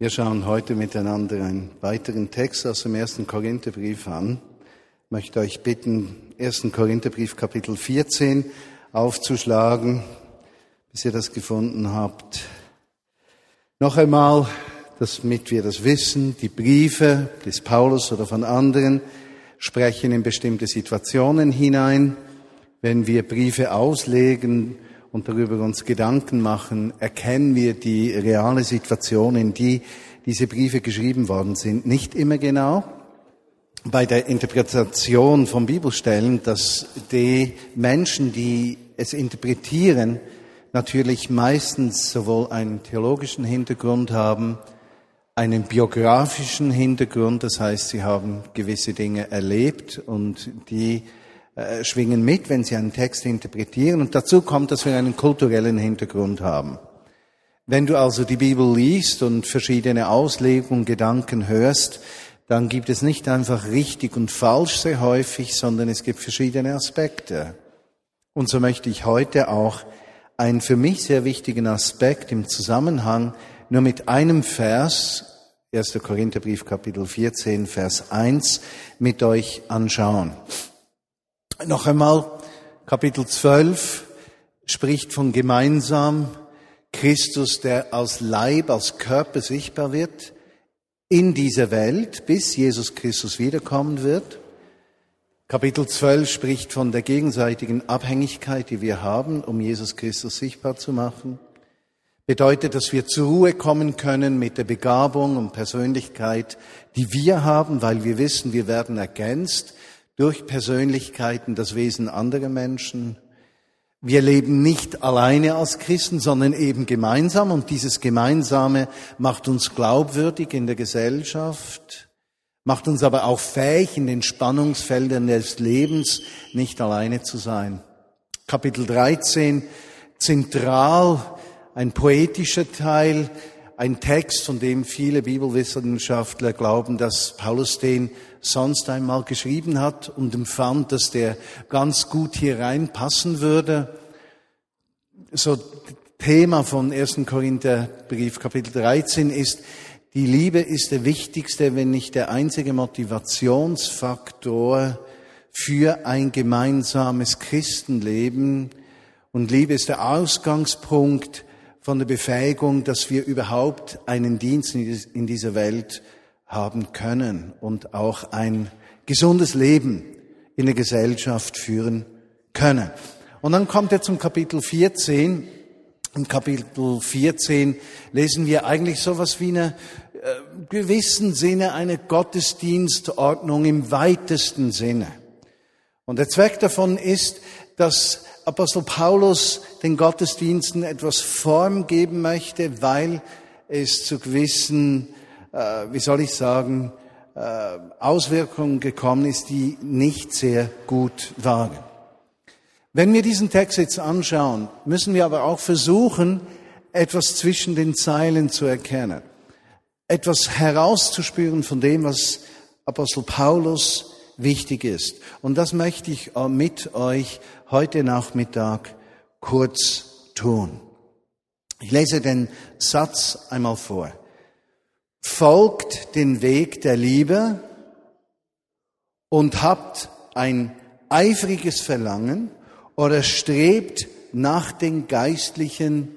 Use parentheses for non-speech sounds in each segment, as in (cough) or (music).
Wir schauen heute miteinander einen weiteren Text aus dem ersten Korintherbrief an. Ich möchte euch bitten, ersten Korintherbrief Kapitel 14 aufzuschlagen, bis ihr das gefunden habt. Noch einmal, damit wir das wissen, die Briefe des Paulus oder von anderen sprechen in bestimmte Situationen hinein. Wenn wir Briefe auslegen, und darüber uns Gedanken machen, erkennen wir die reale Situation, in die diese Briefe geschrieben worden sind. Nicht immer genau. Bei der Interpretation von Bibelstellen, dass die Menschen, die es interpretieren, natürlich meistens sowohl einen theologischen Hintergrund haben, einen biografischen Hintergrund, das heißt, sie haben gewisse Dinge erlebt und die äh, schwingen mit, wenn sie einen Text interpretieren. Und dazu kommt, dass wir einen kulturellen Hintergrund haben. Wenn du also die Bibel liest und verschiedene Auslegungen, Gedanken hörst, dann gibt es nicht einfach richtig und falsch sehr häufig, sondern es gibt verschiedene Aspekte. Und so möchte ich heute auch einen für mich sehr wichtigen Aspekt im Zusammenhang nur mit einem Vers, 1. Korintherbrief Kapitel 14, Vers 1, mit euch anschauen. Noch einmal, Kapitel 12 spricht von gemeinsam Christus, der als Leib, als Körper sichtbar wird in dieser Welt, bis Jesus Christus wiederkommen wird. Kapitel 12 spricht von der gegenseitigen Abhängigkeit, die wir haben, um Jesus Christus sichtbar zu machen. Bedeutet, dass wir zur Ruhe kommen können mit der Begabung und Persönlichkeit, die wir haben, weil wir wissen, wir werden ergänzt durch Persönlichkeiten das Wesen anderer Menschen. Wir leben nicht alleine als Christen, sondern eben gemeinsam und dieses Gemeinsame macht uns glaubwürdig in der Gesellschaft, macht uns aber auch fähig, in den Spannungsfeldern des Lebens nicht alleine zu sein. Kapitel 13, zentral, ein poetischer Teil, ein Text, von dem viele Bibelwissenschaftler glauben, dass Paulus den sonst einmal geschrieben hat und empfand, dass der ganz gut hier reinpassen würde. So Thema von 1. Korintherbrief Kapitel 13 ist, die Liebe ist der wichtigste, wenn nicht der einzige Motivationsfaktor für ein gemeinsames Christenleben. Und Liebe ist der Ausgangspunkt von der Befähigung, dass wir überhaupt einen Dienst in dieser Welt haben können und auch ein gesundes Leben in der Gesellschaft führen können. Und dann kommt er zum Kapitel 14. Im Kapitel 14 lesen wir eigentlich sowas wie eine äh, gewissen Sinne eine Gottesdienstordnung im weitesten Sinne. Und der Zweck davon ist, dass Apostel Paulus den Gottesdiensten etwas Form geben möchte, weil es zu gewissen äh, wie soll ich sagen, äh, Auswirkungen gekommen ist, die nicht sehr gut waren. Wenn wir diesen Text jetzt anschauen, müssen wir aber auch versuchen, etwas zwischen den Zeilen zu erkennen, etwas herauszuspüren von dem, was Apostel Paulus wichtig ist. Und das möchte ich äh, mit euch heute Nachmittag kurz tun. Ich lese den Satz einmal vor folgt den Weg der Liebe und habt ein eifriges Verlangen oder strebt nach den geistlichen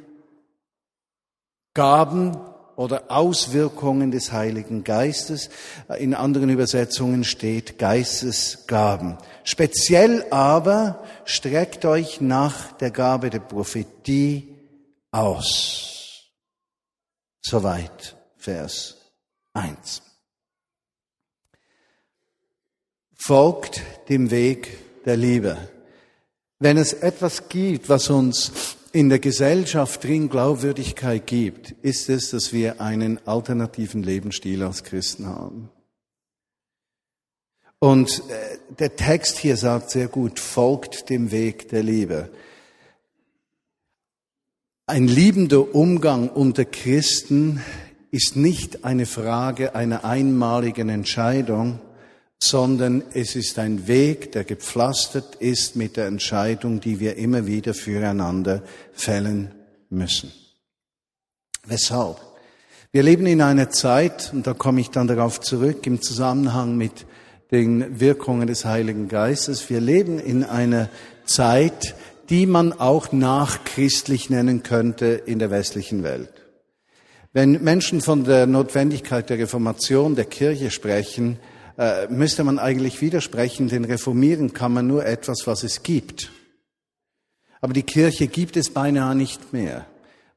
Gaben oder Auswirkungen des Heiligen Geistes. In anderen Übersetzungen steht Geistesgaben. Speziell aber streckt euch nach der Gabe der Prophetie aus. Soweit Vers 1. Folgt dem Weg der Liebe. Wenn es etwas gibt, was uns in der Gesellschaft drin Glaubwürdigkeit gibt, ist es, dass wir einen alternativen Lebensstil als Christen haben. Und äh, der Text hier sagt sehr gut, folgt dem Weg der Liebe. Ein liebender Umgang unter Christen ist nicht eine Frage einer einmaligen Entscheidung, sondern es ist ein Weg, der gepflastert ist mit der Entscheidung, die wir immer wieder füreinander fällen müssen. Weshalb? Wir leben in einer Zeit, und da komme ich dann darauf zurück, im Zusammenhang mit den Wirkungen des Heiligen Geistes. Wir leben in einer Zeit, die man auch nachchristlich nennen könnte in der westlichen Welt. Wenn Menschen von der Notwendigkeit der Reformation der Kirche sprechen, äh, müsste man eigentlich widersprechen, denn reformieren kann man nur etwas, was es gibt. Aber die Kirche gibt es beinahe nicht mehr.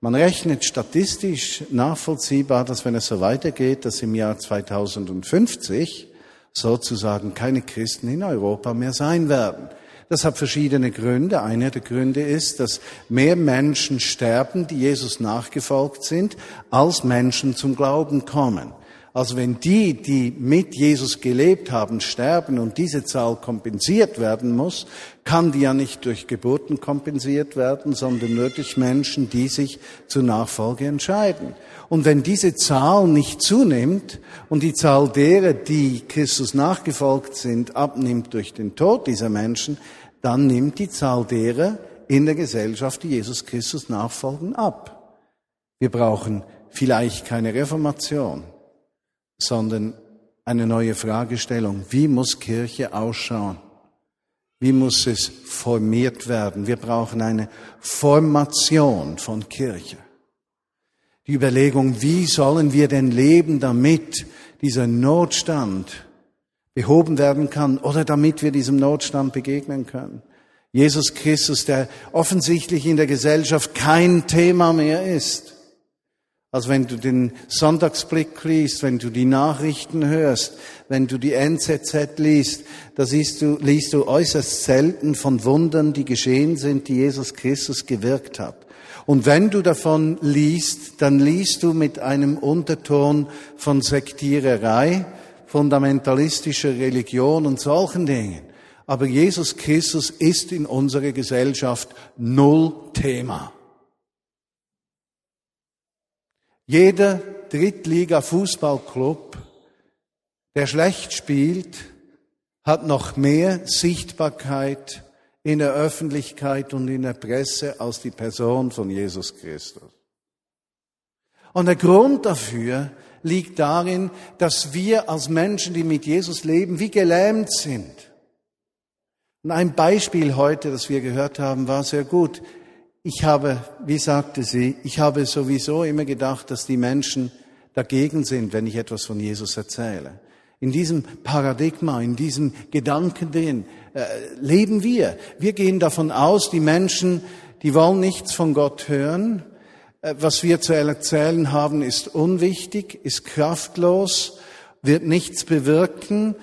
Man rechnet statistisch nachvollziehbar, dass wenn es so weitergeht, dass im Jahr 2050 sozusagen keine Christen in Europa mehr sein werden. Das hat verschiedene Gründe. Einer der Gründe ist, dass mehr Menschen sterben, die Jesus nachgefolgt sind, als Menschen zum Glauben kommen. Also wenn die, die mit Jesus gelebt haben, sterben und diese Zahl kompensiert werden muss, kann die ja nicht durch Geburten kompensiert werden, sondern nur durch Menschen, die sich zur Nachfolge entscheiden. Und wenn diese Zahl nicht zunimmt und die Zahl derer, die Christus nachgefolgt sind, abnimmt durch den Tod dieser Menschen, dann nimmt die Zahl derer in der Gesellschaft, die Jesus Christus nachfolgen, ab. Wir brauchen vielleicht keine Reformation sondern eine neue Fragestellung. Wie muss Kirche ausschauen? Wie muss es formiert werden? Wir brauchen eine Formation von Kirche. Die Überlegung, wie sollen wir denn leben, damit dieser Notstand behoben werden kann oder damit wir diesem Notstand begegnen können. Jesus Christus, der offensichtlich in der Gesellschaft kein Thema mehr ist, also wenn du den Sonntagsblick liest, wenn du die Nachrichten hörst, wenn du die NZZ liest, da siehst du, liest du äußerst selten von Wundern, die geschehen sind, die Jesus Christus gewirkt hat. Und wenn du davon liest, dann liest du mit einem Unterton von Sektiererei, fundamentalistischer Religion und solchen Dingen. Aber Jesus Christus ist in unserer Gesellschaft null Thema. Jeder Drittliga-Fußballclub, der schlecht spielt, hat noch mehr Sichtbarkeit in der Öffentlichkeit und in der Presse als die Person von Jesus Christus. Und der Grund dafür liegt darin, dass wir als Menschen, die mit Jesus leben, wie gelähmt sind. Und ein Beispiel heute, das wir gehört haben, war sehr gut. Ich habe, wie sagte sie, ich habe sowieso immer gedacht, dass die Menschen dagegen sind, wenn ich etwas von Jesus erzähle. In diesem Paradigma, in diesem Gedanken drin äh, leben wir. Wir gehen davon aus, die Menschen, die wollen nichts von Gott hören. Äh, was wir zu erzählen haben, ist unwichtig, ist kraftlos, wird nichts bewirken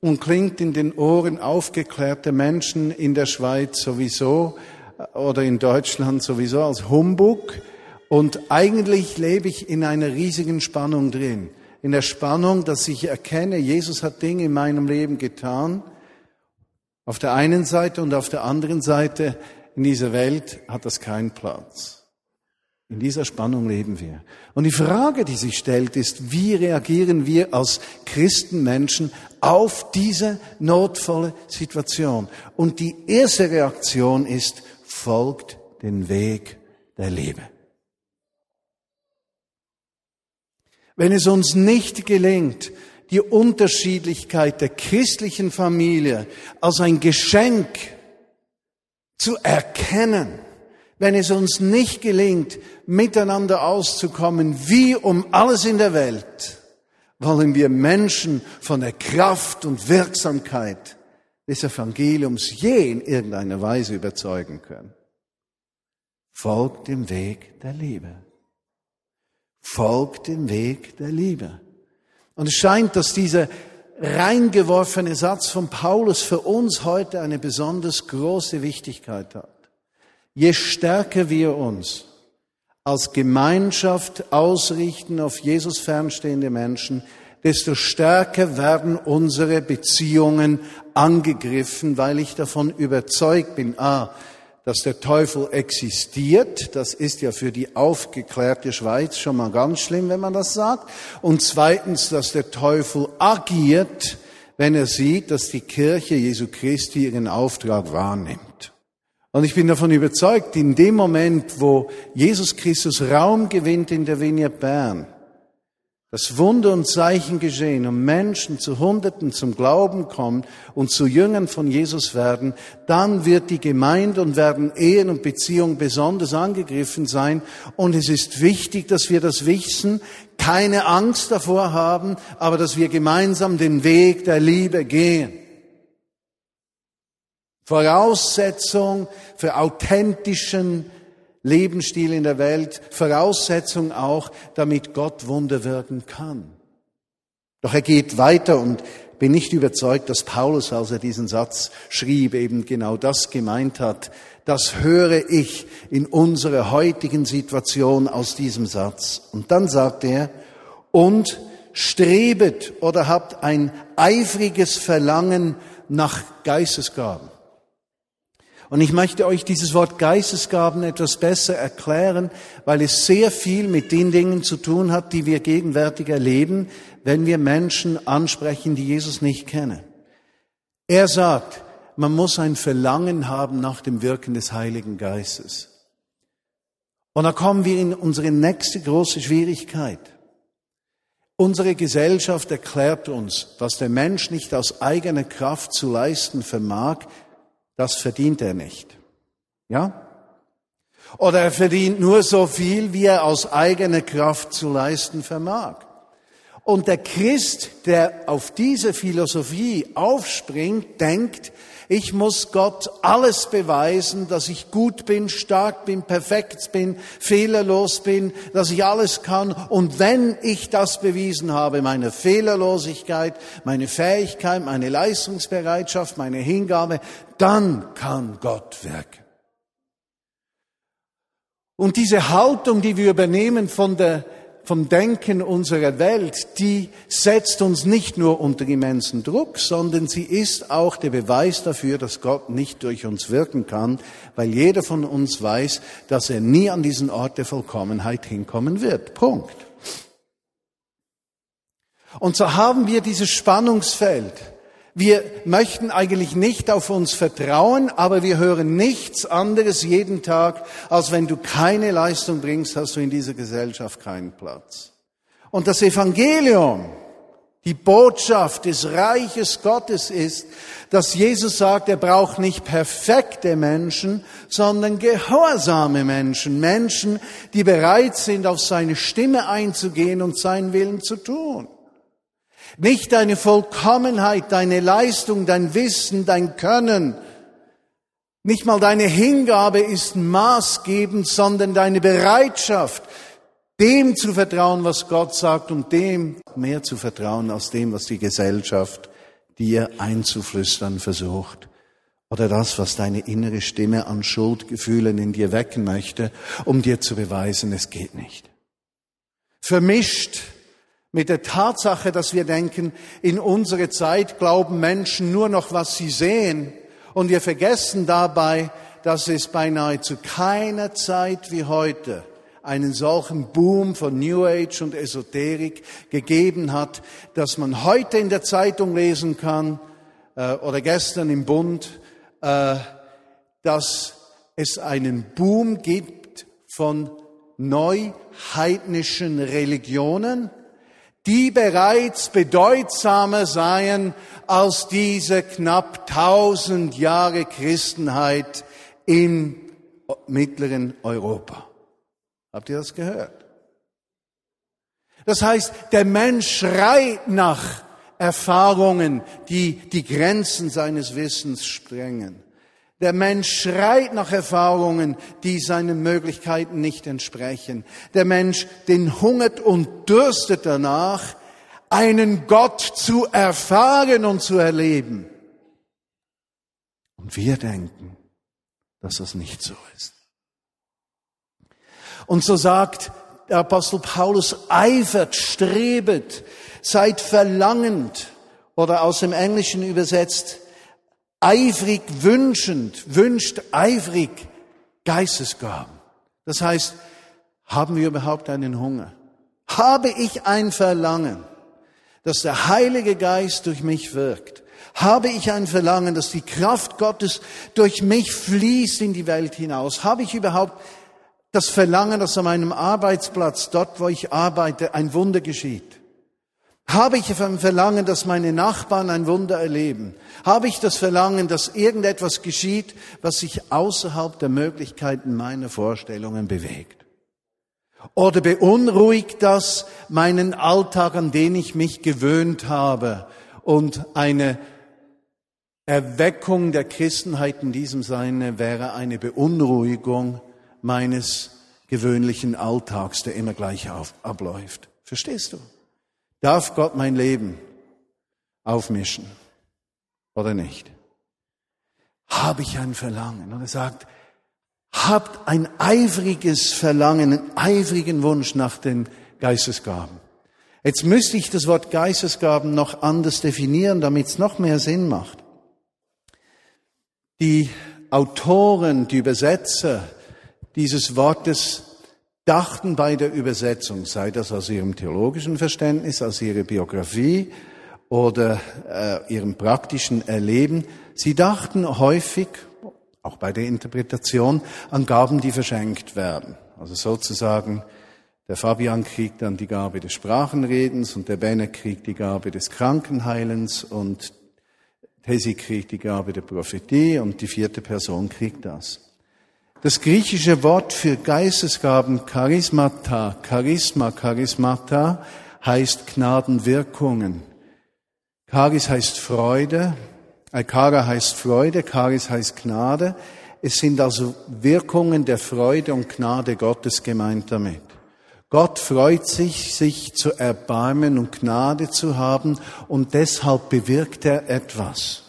und klingt in den Ohren aufgeklärter Menschen in der Schweiz sowieso oder in Deutschland sowieso als Humbug. Und eigentlich lebe ich in einer riesigen Spannung drin. In der Spannung, dass ich erkenne, Jesus hat Dinge in meinem Leben getan. Auf der einen Seite und auf der anderen Seite in dieser Welt hat das keinen Platz. In dieser Spannung leben wir. Und die Frage, die sich stellt, ist, wie reagieren wir als Christenmenschen auf diese notvolle Situation? Und die erste Reaktion ist, folgt den Weg der Liebe. Wenn es uns nicht gelingt, die Unterschiedlichkeit der christlichen Familie als ein Geschenk zu erkennen, wenn es uns nicht gelingt, miteinander auszukommen, wie um alles in der Welt, wollen wir Menschen von der Kraft und Wirksamkeit des Evangeliums je in irgendeiner Weise überzeugen können. Folgt dem Weg der Liebe. Folgt dem Weg der Liebe. Und es scheint, dass dieser reingeworfene Satz von Paulus für uns heute eine besonders große Wichtigkeit hat. Je stärker wir uns als Gemeinschaft ausrichten auf Jesus fernstehende Menschen, desto stärker werden unsere Beziehungen angegriffen, weil ich davon überzeugt bin, a, dass der Teufel existiert, das ist ja für die aufgeklärte Schweiz schon mal ganz schlimm, wenn man das sagt, und zweitens, dass der Teufel agiert, wenn er sieht, dass die Kirche Jesu Christi ihren Auftrag wahrnimmt. Und ich bin davon überzeugt, in dem Moment, wo Jesus Christus Raum gewinnt in der Vignette Bern, dass Wunder und Zeichen geschehen und Menschen zu Hunderten zum Glauben kommen und zu Jüngern von Jesus werden, dann wird die Gemeinde und werden Ehen und Beziehungen besonders angegriffen sein. Und es ist wichtig, dass wir das wissen, keine Angst davor haben, aber dass wir gemeinsam den Weg der Liebe gehen. Voraussetzung für authentischen Lebensstil in der Welt, Voraussetzung auch, damit Gott Wunder wirken kann. Doch er geht weiter und bin nicht überzeugt, dass Paulus, als er diesen Satz schrieb, eben genau das gemeint hat. Das höre ich in unserer heutigen Situation aus diesem Satz. Und dann sagt er, und strebet oder habt ein eifriges Verlangen nach Geistesgaben. Und ich möchte euch dieses Wort Geistesgaben etwas besser erklären, weil es sehr viel mit den Dingen zu tun hat, die wir gegenwärtig erleben, wenn wir Menschen ansprechen, die Jesus nicht kennen. Er sagt, man muss ein Verlangen haben nach dem Wirken des Heiligen Geistes. Und da kommen wir in unsere nächste große Schwierigkeit. Unsere Gesellschaft erklärt uns, was der Mensch nicht aus eigener Kraft zu leisten vermag, das verdient er nicht. Ja? Oder er verdient nur so viel, wie er aus eigener Kraft zu leisten vermag. Und der Christ, der auf diese Philosophie aufspringt, denkt, ich muss Gott alles beweisen, dass ich gut bin, stark bin, perfekt bin, fehlerlos bin, dass ich alles kann. Und wenn ich das bewiesen habe, meine Fehlerlosigkeit, meine Fähigkeit, meine Leistungsbereitschaft, meine Hingabe, dann kann Gott wirken. Und diese Haltung, die wir übernehmen von der vom Denken unserer Welt, die setzt uns nicht nur unter immensen Druck, sondern sie ist auch der Beweis dafür, dass Gott nicht durch uns wirken kann, weil jeder von uns weiß, dass er nie an diesen Ort der Vollkommenheit hinkommen wird. Punkt. Und so haben wir dieses Spannungsfeld wir möchten eigentlich nicht auf uns vertrauen, aber wir hören nichts anderes jeden Tag, als wenn du keine Leistung bringst, hast du in dieser Gesellschaft keinen Platz. Und das Evangelium, die Botschaft des Reiches Gottes ist, dass Jesus sagt, er braucht nicht perfekte Menschen, sondern gehorsame Menschen, Menschen, die bereit sind, auf seine Stimme einzugehen und seinen Willen zu tun. Nicht deine Vollkommenheit, deine Leistung, dein Wissen, dein Können. Nicht mal deine Hingabe ist maßgebend, sondern deine Bereitschaft, dem zu vertrauen, was Gott sagt und dem mehr zu vertrauen als dem, was die Gesellschaft dir einzuflüstern versucht. Oder das, was deine innere Stimme an Schuldgefühlen in dir wecken möchte, um dir zu beweisen, es geht nicht. Vermischt mit der Tatsache, dass wir denken, in unserer Zeit glauben Menschen nur noch, was sie sehen. Und wir vergessen dabei, dass es beinahe zu keiner Zeit wie heute einen solchen Boom von New Age und Esoterik gegeben hat, dass man heute in der Zeitung lesen kann äh, oder gestern im Bund, äh, dass es einen Boom gibt von neuheidnischen Religionen, die bereits bedeutsamer seien als diese knapp tausend Jahre Christenheit im mittleren Europa. Habt ihr das gehört? Das heißt, der Mensch schreit nach Erfahrungen, die die Grenzen seines Wissens sprengen. Der Mensch schreit nach Erfahrungen, die seinen Möglichkeiten nicht entsprechen. Der Mensch, den hungert und dürstet danach, einen Gott zu erfahren und zu erleben. Und wir denken, dass das nicht so ist. Und so sagt der Apostel Paulus, eifert, strebet, seid verlangend oder aus dem Englischen übersetzt, eifrig wünschend, wünscht eifrig Geistesgaben. Das heißt, haben wir überhaupt einen Hunger? Habe ich ein Verlangen, dass der Heilige Geist durch mich wirkt? Habe ich ein Verlangen, dass die Kraft Gottes durch mich fließt in die Welt hinaus? Habe ich überhaupt das Verlangen, dass an meinem Arbeitsplatz, dort wo ich arbeite, ein Wunder geschieht? Habe ich ein Verlangen, dass meine Nachbarn ein Wunder erleben? Habe ich das Verlangen, dass irgendetwas geschieht, was sich außerhalb der Möglichkeiten meiner Vorstellungen bewegt? Oder beunruhigt das meinen Alltag, an den ich mich gewöhnt habe und eine Erweckung der Christenheit in diesem Sinne wäre eine Beunruhigung meines gewöhnlichen Alltags, der immer gleich abläuft. Verstehst du? Darf Gott mein Leben aufmischen oder nicht? Habe ich ein Verlangen? Und er sagt, habt ein eifriges Verlangen, einen eifrigen Wunsch nach den Geistesgaben. Jetzt müsste ich das Wort Geistesgaben noch anders definieren, damit es noch mehr Sinn macht. Die Autoren, die Übersetzer dieses Wortes dachten bei der Übersetzung, sei das aus ihrem theologischen Verständnis, aus ihrer Biografie oder äh, ihrem praktischen Erleben, sie dachten häufig, auch bei der Interpretation, an Gaben, die verschenkt werden. Also sozusagen, der Fabian kriegt dann die Gabe des Sprachenredens und der Benne kriegt die Gabe des Krankenheilens und Tesi kriegt die Gabe der Prophetie und die vierte Person kriegt das. Das griechische Wort für Geistesgaben, Charismata, Charisma, Charismata, heißt Gnadenwirkungen. Charis heißt Freude, Chara heißt Freude, Charis heißt Gnade. Es sind also Wirkungen der Freude und Gnade Gottes gemeint damit. Gott freut sich, sich zu erbarmen und Gnade zu haben und deshalb bewirkt er etwas.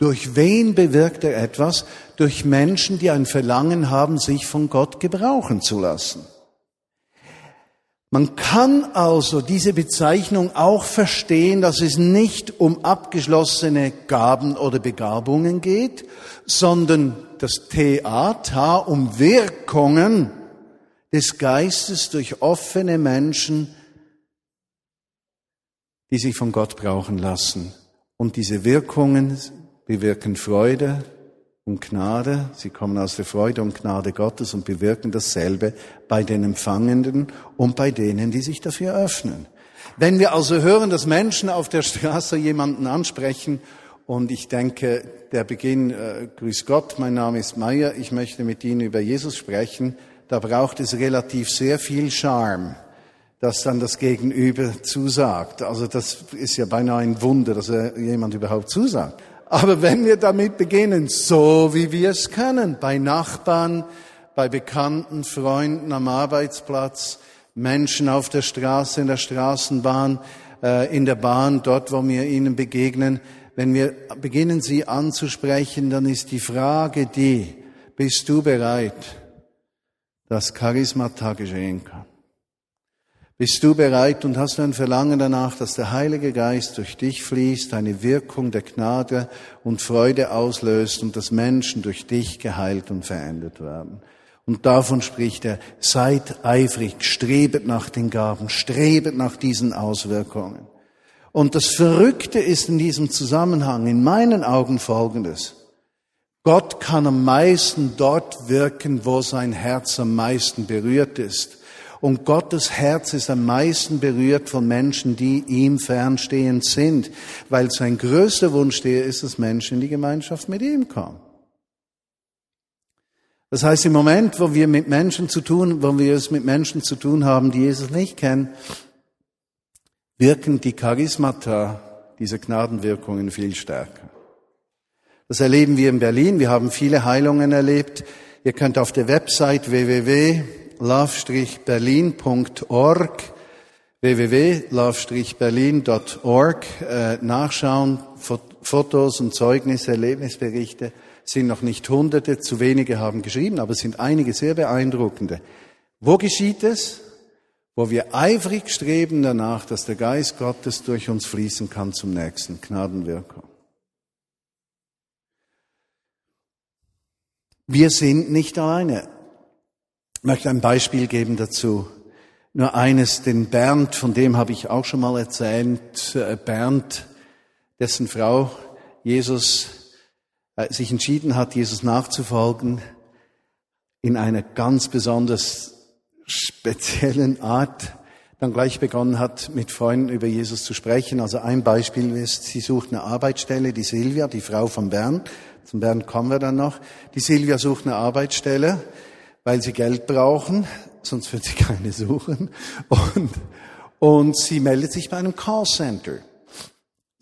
Durch wen bewirkt er etwas? Durch Menschen, die ein Verlangen haben, sich von Gott gebrauchen zu lassen. Man kann also diese Bezeichnung auch verstehen, dass es nicht um abgeschlossene Gaben oder Begabungen geht, sondern das Theater um Wirkungen des Geistes durch offene Menschen, die sich von Gott brauchen lassen. Und diese Wirkungen bewirken Freude und Gnade. Sie kommen aus der Freude und Gnade Gottes und bewirken dasselbe bei den Empfangenden und bei denen, die sich dafür öffnen. Wenn wir also hören, dass Menschen auf der Straße jemanden ansprechen und ich denke, der Beginn, äh, Grüß Gott, mein Name ist Meier, ich möchte mit Ihnen über Jesus sprechen, da braucht es relativ sehr viel Charme, dass dann das Gegenüber zusagt. Also das ist ja beinahe ein Wunder, dass jemand überhaupt zusagt. Aber wenn wir damit beginnen, so wie wir es können, bei Nachbarn, bei bekannten Freunden am Arbeitsplatz, Menschen auf der Straße, in der Straßenbahn, äh, in der Bahn, dort, wo wir ihnen begegnen, wenn wir beginnen, sie anzusprechen, dann ist die Frage die, bist du bereit, dass Charismata geschehen kann? Bist du bereit und hast du ein Verlangen danach, dass der Heilige Geist durch dich fließt, eine Wirkung der Gnade und Freude auslöst und dass Menschen durch dich geheilt und verändert werden? Und davon spricht er, seid eifrig, strebet nach den Gaben, strebet nach diesen Auswirkungen. Und das Verrückte ist in diesem Zusammenhang in meinen Augen folgendes. Gott kann am meisten dort wirken, wo sein Herz am meisten berührt ist. Und Gottes Herz ist am meisten berührt von Menschen, die ihm fernstehend sind, weil sein größter Wunsch der ist, dass Menschen in die Gemeinschaft mit ihm kommen. Das heißt, im Moment, wo wir mit Menschen zu tun, wo wir es mit Menschen zu tun haben, die Jesus nicht kennen, wirken die Charismata, diese Gnadenwirkungen viel stärker. Das erleben wir in Berlin. Wir haben viele Heilungen erlebt. Ihr könnt auf der Website www love-berlin.org, www.love-berlin.org äh, nachschauen. Fotos und Zeugnisse, Erlebnisberichte sind noch nicht hunderte, zu wenige haben geschrieben, aber es sind einige sehr beeindruckende. Wo geschieht es? Wo wir eifrig streben danach, dass der Geist Gottes durch uns fließen kann zum nächsten Gnadenwirkung. Wir sind nicht alleine. Ich möchte ein Beispiel geben dazu. Nur eines, den Bernd, von dem habe ich auch schon mal erzählt, äh, Bernd, dessen Frau Jesus äh, sich entschieden hat, Jesus nachzufolgen, in einer ganz besonders speziellen Art. dann gleich begonnen hat, mit Freunden über Jesus zu sprechen. Also ein Beispiel ist, sie sucht eine Arbeitsstelle, die Silvia, die Frau von Bernd. Zum Bernd kommen wir dann noch. Die Silvia sucht eine Arbeitsstelle, weil sie Geld brauchen, sonst wird sie (laughs) keine suchen. Und, und sie meldet sich bei einem Callcenter.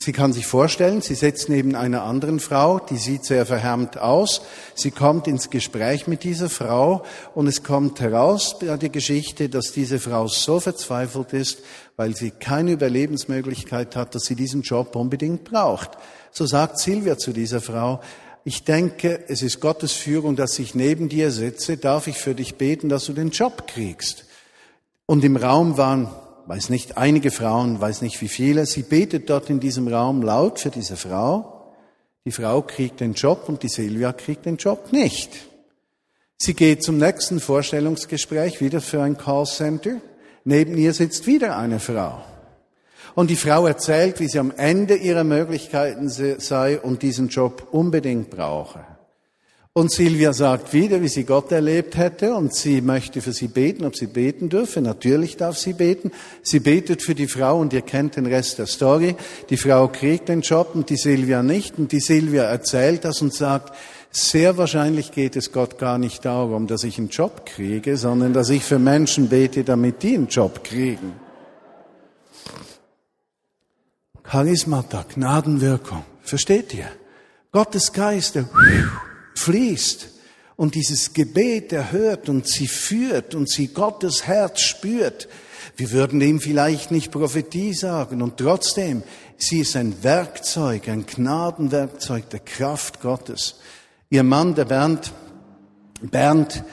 Sie kann sich vorstellen, sie sitzt neben einer anderen Frau, die sieht sehr verhärmt aus. Sie kommt ins Gespräch mit dieser Frau und es kommt heraus bei der Geschichte, dass diese Frau so verzweifelt ist, weil sie keine Überlebensmöglichkeit hat, dass sie diesen Job unbedingt braucht. So sagt Silvia zu dieser Frau, ich denke, es ist Gottes Führung, dass ich neben dir sitze. Darf ich für dich beten, dass du den Job kriegst? Und im Raum waren weiß nicht, einige Frauen, weiß nicht wie viele. Sie betet dort in diesem Raum laut für diese Frau. Die Frau kriegt den Job und die Silvia kriegt den Job nicht. Sie geht zum nächsten Vorstellungsgespräch wieder für ein Callcenter. Neben ihr sitzt wieder eine Frau. Und die Frau erzählt, wie sie am Ende ihrer Möglichkeiten sei und diesen Job unbedingt brauche. Und Silvia sagt wieder, wie sie Gott erlebt hätte und sie möchte für sie beten, ob sie beten dürfe. Natürlich darf sie beten. Sie betet für die Frau und ihr kennt den Rest der Story. Die Frau kriegt den Job und die Silvia nicht. Und die Silvia erzählt das und sagt, sehr wahrscheinlich geht es Gott gar nicht darum, dass ich einen Job kriege, sondern dass ich für Menschen bete, damit die einen Job kriegen. Charismata, Gnadenwirkung. Versteht ihr? Gottes Geist, der fließt und dieses Gebet erhört und sie führt und sie Gottes Herz spürt. Wir würden ihm vielleicht nicht Prophetie sagen und trotzdem, sie ist ein Werkzeug, ein Gnadenwerkzeug der Kraft Gottes. Ihr Mann, der Bernd, Bernd,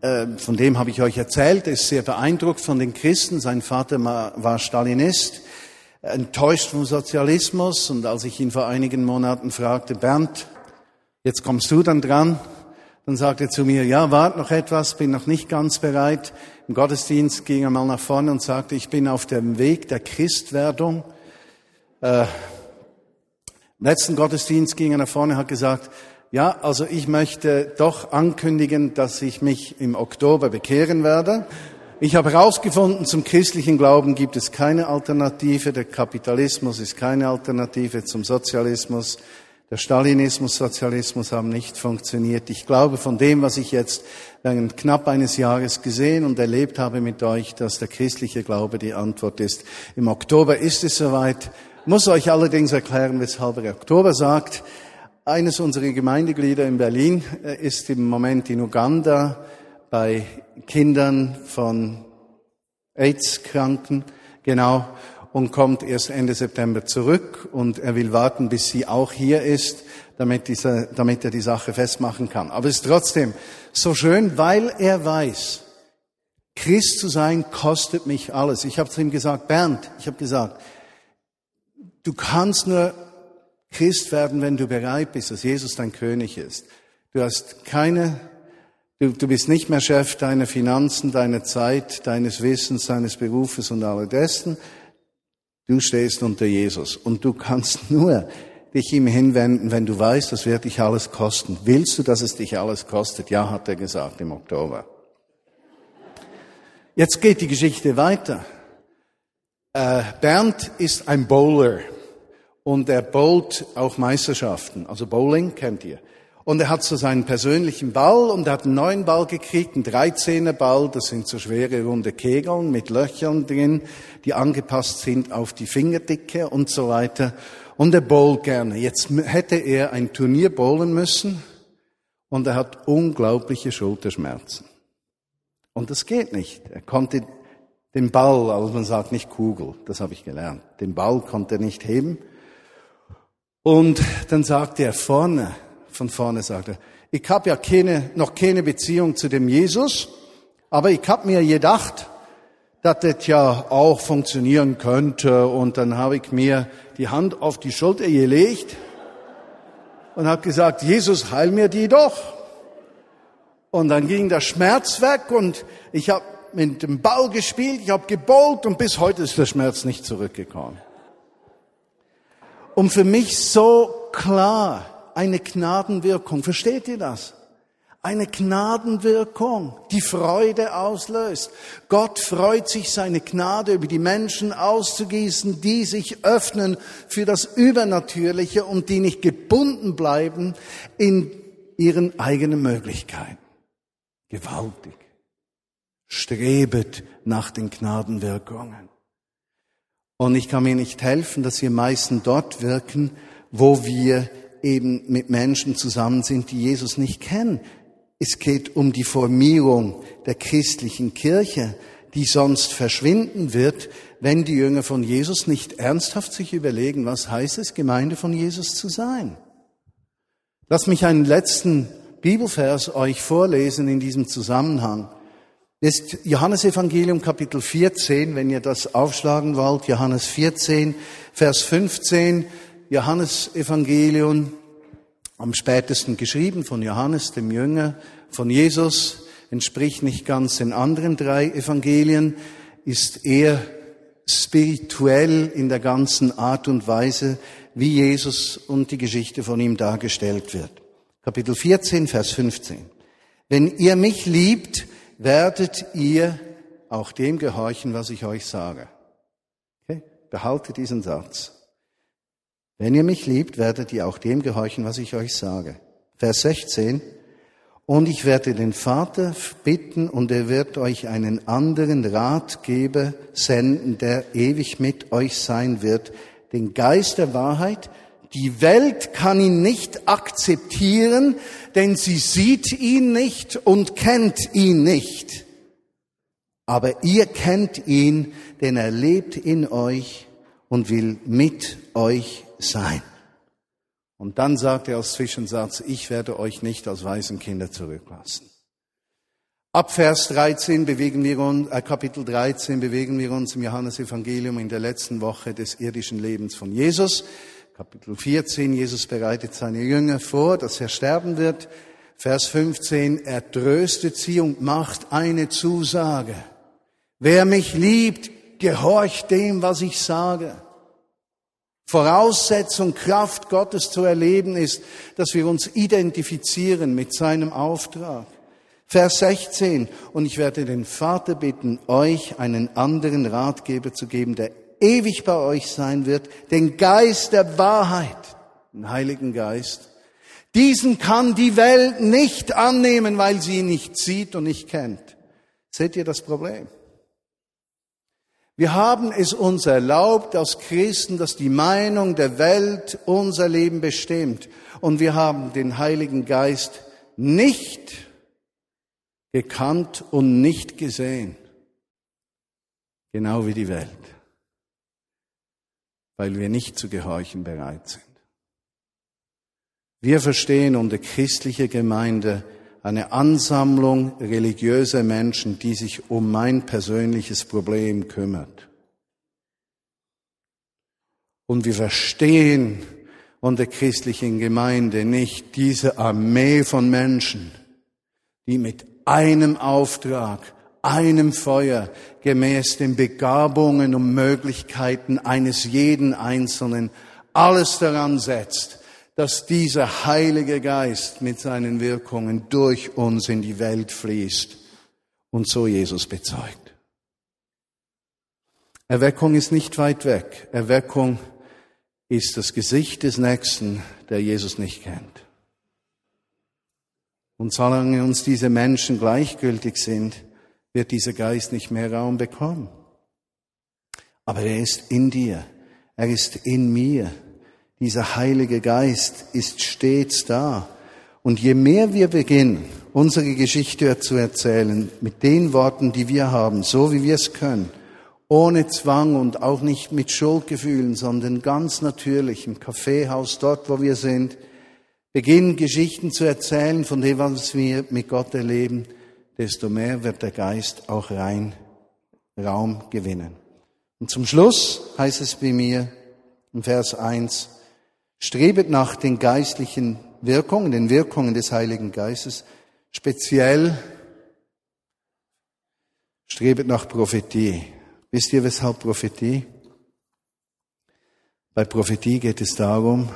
äh, von dem habe ich euch erzählt, ist sehr beeindruckt von den Christen. Sein Vater war Stalinist, enttäuscht vom Sozialismus. Und als ich ihn vor einigen Monaten fragte, Bernd, Jetzt kommst du dann dran. Dann sagt er zu mir, ja, wart noch etwas, bin noch nicht ganz bereit. Im Gottesdienst ging er mal nach vorne und sagte, ich bin auf dem Weg der Christwerdung. Äh, Im letzten Gottesdienst ging er nach vorne und hat gesagt, ja, also ich möchte doch ankündigen, dass ich mich im Oktober bekehren werde. Ich habe herausgefunden, zum christlichen Glauben gibt es keine Alternative. Der Kapitalismus ist keine Alternative zum Sozialismus. Der Stalinismus, Sozialismus haben nicht funktioniert. Ich glaube von dem, was ich jetzt während knapp eines Jahres gesehen und erlebt habe mit euch, dass der christliche Glaube die Antwort ist. Im Oktober ist es soweit. Muss euch allerdings erklären, weshalb er Oktober sagt. Eines unserer Gemeindeglieder in Berlin äh, ist im Moment in Uganda bei Kindern von AIDS-Kranken. Genau und kommt erst Ende September zurück und er will warten, bis sie auch hier ist, damit, diese, damit er die Sache festmachen kann. Aber es ist trotzdem so schön, weil er weiß, Christ zu sein kostet mich alles. Ich habe zu ihm gesagt, Bernd, ich habe gesagt, du kannst nur Christ werden, wenn du bereit bist, dass Jesus dein König ist. Du hast keine, du, du bist nicht mehr Chef deiner Finanzen, deiner Zeit, deines Wissens, deines Berufes und all dessen. Du stehst unter Jesus und du kannst (laughs) nur dich ihm hinwenden, wenn du weißt, das wird dich alles kosten. Willst du, dass es dich alles kostet? Ja, hat er gesagt im Oktober. Jetzt geht die Geschichte weiter. Äh, Bernd ist ein Bowler und er bowlt auch Meisterschaften. Also Bowling kennt ihr. Und er hat so seinen persönlichen Ball und er hat einen neuen Ball gekriegt, einen 13er Ball, das sind so schwere runde Kegeln mit Löchern drin, die angepasst sind auf die Fingerdicke und so weiter. Und er bowlt gerne. Jetzt hätte er ein Turnier bowlen müssen und er hat unglaubliche Schulterschmerzen. Und das geht nicht. Er konnte den Ball, also man sagt nicht Kugel, das habe ich gelernt, den Ball konnte er nicht heben. Und dann sagte er vorne, von vorne sagte, ich habe ja keine, noch keine Beziehung zu dem Jesus, aber ich habe mir gedacht, dass das ja auch funktionieren könnte. Und dann habe ich mir die Hand auf die Schulter gelegt und habe gesagt, Jesus, heil mir die doch. Und dann ging der Schmerz weg und ich habe mit dem Ball gespielt, ich habe gebollt und bis heute ist der Schmerz nicht zurückgekommen. Und für mich so klar, eine Gnadenwirkung. Versteht ihr das? Eine Gnadenwirkung, die Freude auslöst. Gott freut sich, seine Gnade über die Menschen auszugießen, die sich öffnen für das Übernatürliche und die nicht gebunden bleiben in ihren eigenen Möglichkeiten. Gewaltig. Strebet nach den Gnadenwirkungen. Und ich kann mir nicht helfen, dass wir meisten dort wirken, wo wir eben mit Menschen zusammen sind, die Jesus nicht kennen, es geht um die Formierung der christlichen Kirche, die sonst verschwinden wird, wenn die Jünger von Jesus nicht ernsthaft sich überlegen, was heißt es, Gemeinde von Jesus zu sein. Lass mich einen letzten Bibelvers euch vorlesen in diesem Zusammenhang. Ist Johannes Evangelium Kapitel 14, wenn ihr das aufschlagen wollt, Johannes 14, Vers 15, Johannes Evangelium am spätesten geschrieben von Johannes, dem Jünger, von Jesus, entspricht nicht ganz den anderen drei Evangelien, ist eher spirituell in der ganzen Art und Weise, wie Jesus und die Geschichte von ihm dargestellt wird. Kapitel 14, Vers 15. Wenn ihr mich liebt, werdet ihr auch dem gehorchen, was ich euch sage. Okay? Behalte diesen Satz. Wenn ihr mich liebt, werdet ihr auch dem gehorchen, was ich euch sage. Vers 16. Und ich werde den Vater bitten und er wird euch einen anderen Ratgeber senden, der ewig mit euch sein wird, den Geist der Wahrheit. Die Welt kann ihn nicht akzeptieren, denn sie sieht ihn nicht und kennt ihn nicht. Aber ihr kennt ihn, denn er lebt in euch und will mit euch sein. Und dann sagt er als Zwischensatz, ich werde euch nicht als Waisenkinder zurücklassen. Ab Vers 13 bewegen wir uns, äh, Kapitel 13 bewegen wir uns im Johannesevangelium in der letzten Woche des irdischen Lebens von Jesus. Kapitel 14, Jesus bereitet seine Jünger vor, dass er sterben wird. Vers 15, er tröstet sie und macht eine Zusage. Wer mich liebt, gehorcht dem, was ich sage. Voraussetzung, Kraft Gottes zu erleben ist, dass wir uns identifizieren mit seinem Auftrag. Vers 16. Und ich werde den Vater bitten, euch einen anderen Ratgeber zu geben, der ewig bei euch sein wird, den Geist der Wahrheit, den Heiligen Geist. Diesen kann die Welt nicht annehmen, weil sie ihn nicht sieht und nicht kennt. Seht ihr das Problem? Wir haben es uns erlaubt als Christen, dass die Meinung der Welt unser Leben bestimmt. Und wir haben den Heiligen Geist nicht gekannt und nicht gesehen. Genau wie die Welt. Weil wir nicht zu gehorchen bereit sind. Wir verstehen unter christlicher Gemeinde eine Ansammlung religiöser Menschen, die sich um mein persönliches Problem kümmert. Und wir verstehen unter christlichen Gemeinde nicht diese Armee von Menschen, die mit einem Auftrag, einem Feuer gemäß den Begabungen und Möglichkeiten eines jeden Einzelnen alles daran setzt, dass dieser Heilige Geist mit seinen Wirkungen durch uns in die Welt fließt und so Jesus bezeugt. Erweckung ist nicht weit weg. Erweckung ist das Gesicht des Nächsten, der Jesus nicht kennt. Und solange uns diese Menschen gleichgültig sind, wird dieser Geist nicht mehr Raum bekommen. Aber er ist in dir, er ist in mir, dieser Heilige Geist ist stets da. Und je mehr wir beginnen, unsere Geschichte zu erzählen, mit den Worten, die wir haben, so wie wir es können, ohne Zwang und auch nicht mit Schuldgefühlen, sondern ganz natürlich im Kaffeehaus, dort, wo wir sind, beginnen Geschichten zu erzählen von dem, was wir mit Gott erleben, desto mehr wird der Geist auch rein Raum gewinnen. Und zum Schluss heißt es bei mir im Vers 1, Strebet nach den geistlichen Wirkungen, den Wirkungen des Heiligen Geistes, speziell strebet nach Prophetie. Wisst ihr, weshalb Prophetie? Bei Prophetie geht es darum,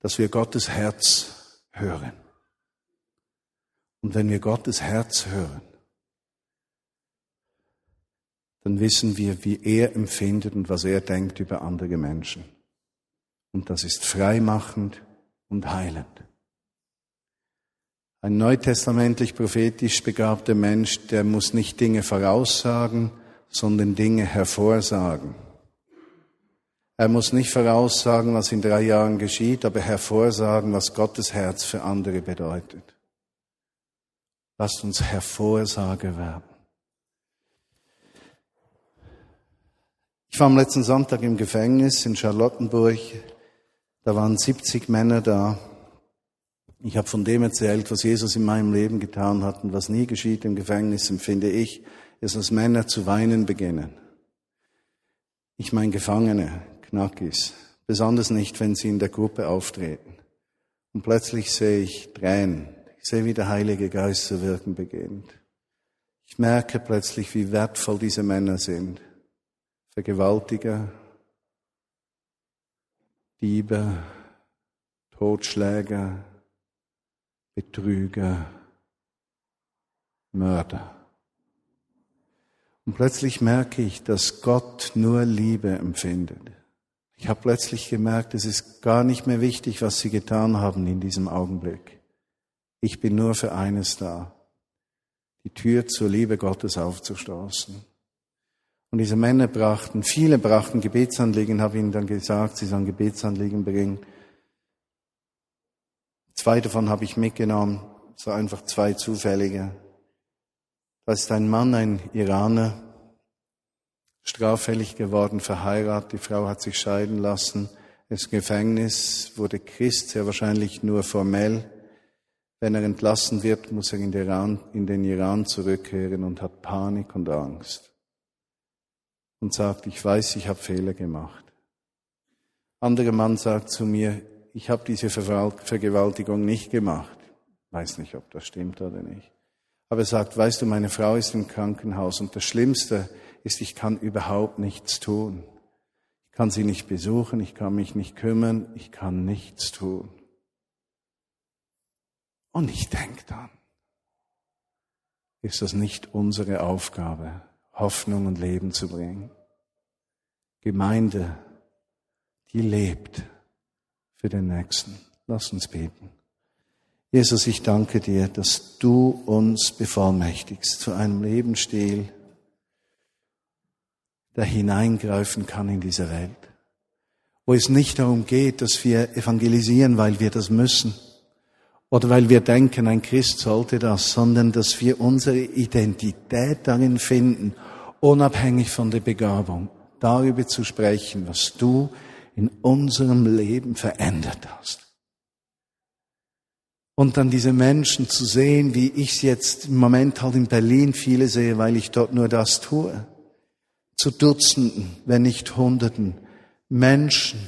dass wir Gottes Herz hören. Und wenn wir Gottes Herz hören, dann wissen wir, wie er empfindet und was er denkt über andere Menschen. Und das ist freimachend und heilend. Ein neutestamentlich prophetisch begabter Mensch, der muss nicht Dinge voraussagen, sondern Dinge hervorsagen. Er muss nicht voraussagen, was in drei Jahren geschieht, aber hervorsagen, was Gottes Herz für andere bedeutet. Lasst uns Hervorsager werden. Ich war am letzten Sonntag im Gefängnis in Charlottenburg. Da waren 70 Männer da. Ich habe von dem erzählt, was Jesus in meinem Leben getan hat und was nie geschieht im Gefängnis, empfinde ich, ist, dass Männer zu weinen beginnen. Ich meine Gefangene, Knackis, besonders nicht, wenn sie in der Gruppe auftreten. Und plötzlich sehe ich Tränen. Ich sehe, wie der Heilige Geist zu wirken beginnt. Ich merke plötzlich, wie wertvoll diese Männer sind. Vergewaltiger, Diebe, Totschläger, Betrüger, Mörder. Und plötzlich merke ich, dass Gott nur Liebe empfindet. Ich habe plötzlich gemerkt, es ist gar nicht mehr wichtig, was sie getan haben in diesem Augenblick. Ich bin nur für eines da, die Tür zur Liebe Gottes aufzustoßen. Und diese Männer brachten, viele brachten Gebetsanliegen, habe ihnen dann gesagt, sie sollen Gebetsanliegen bringen. Zwei davon habe ich mitgenommen, so einfach zwei zufällige. Da ist ein Mann, ein Iraner, straffällig geworden, verheiratet, die Frau hat sich scheiden lassen, ist Gefängnis, wurde Christ, sehr wahrscheinlich nur formell. Wenn er entlassen wird, muss er in den Iran zurückkehren und hat Panik und Angst und sagt, ich weiß, ich habe Fehler gemacht. Anderer Mann sagt zu mir, ich habe diese Vergewaltigung nicht gemacht. Weiß nicht, ob das stimmt oder nicht. Aber er sagt, weißt du, meine Frau ist im Krankenhaus und das Schlimmste ist, ich kann überhaupt nichts tun. Ich kann sie nicht besuchen, ich kann mich nicht kümmern, ich kann nichts tun. Und ich denke dann, ist das nicht unsere Aufgabe, Hoffnung und Leben zu bringen. Gemeinde, die lebt für den Nächsten. Lass uns beten. Jesus, ich danke dir, dass du uns bevollmächtigst zu einem Lebensstil, der hineingreifen kann in diese Welt, wo es nicht darum geht, dass wir evangelisieren, weil wir das müssen oder weil wir denken, ein Christ sollte das, sondern dass wir unsere Identität darin finden unabhängig von der Begabung, darüber zu sprechen, was du in unserem Leben verändert hast. Und dann diese Menschen zu sehen, wie ich es jetzt im Moment halt in Berlin viele sehe, weil ich dort nur das tue. Zu Dutzenden, wenn nicht Hunderten Menschen,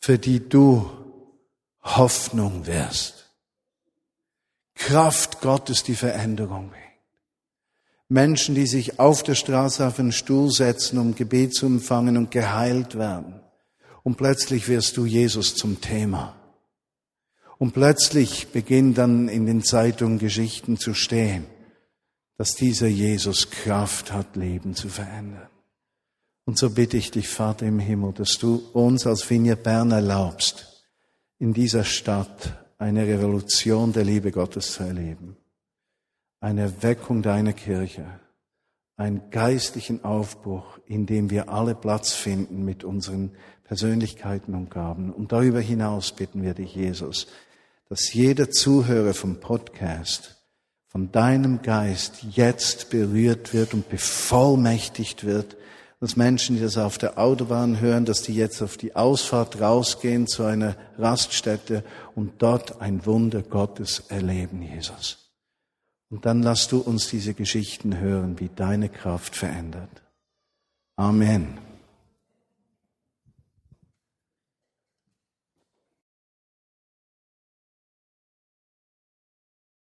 für die du Hoffnung wirst. Kraft Gottes die Veränderung bringt. Menschen, die sich auf der Straße auf einen Stuhl setzen, um Gebet zu empfangen und geheilt werden. Und plötzlich wirst du Jesus zum Thema. Und plötzlich beginnen dann in den Zeitungen Geschichten zu stehen, dass dieser Jesus Kraft hat, Leben zu verändern. Und so bitte ich dich, Vater im Himmel, dass du uns als Vineyard Bern erlaubst, in dieser Stadt eine Revolution der Liebe Gottes zu erleben eine Erweckung deiner Kirche, einen geistlichen Aufbruch, in dem wir alle Platz finden mit unseren Persönlichkeiten und Gaben. Und darüber hinaus bitten wir dich, Jesus, dass jeder Zuhörer vom Podcast von deinem Geist jetzt berührt wird und bevollmächtigt wird, dass Menschen, die das auf der Autobahn hören, dass die jetzt auf die Ausfahrt rausgehen zu einer Raststätte und dort ein Wunder Gottes erleben, Jesus. Und dann lass du uns diese Geschichten hören, wie deine Kraft verändert. Amen.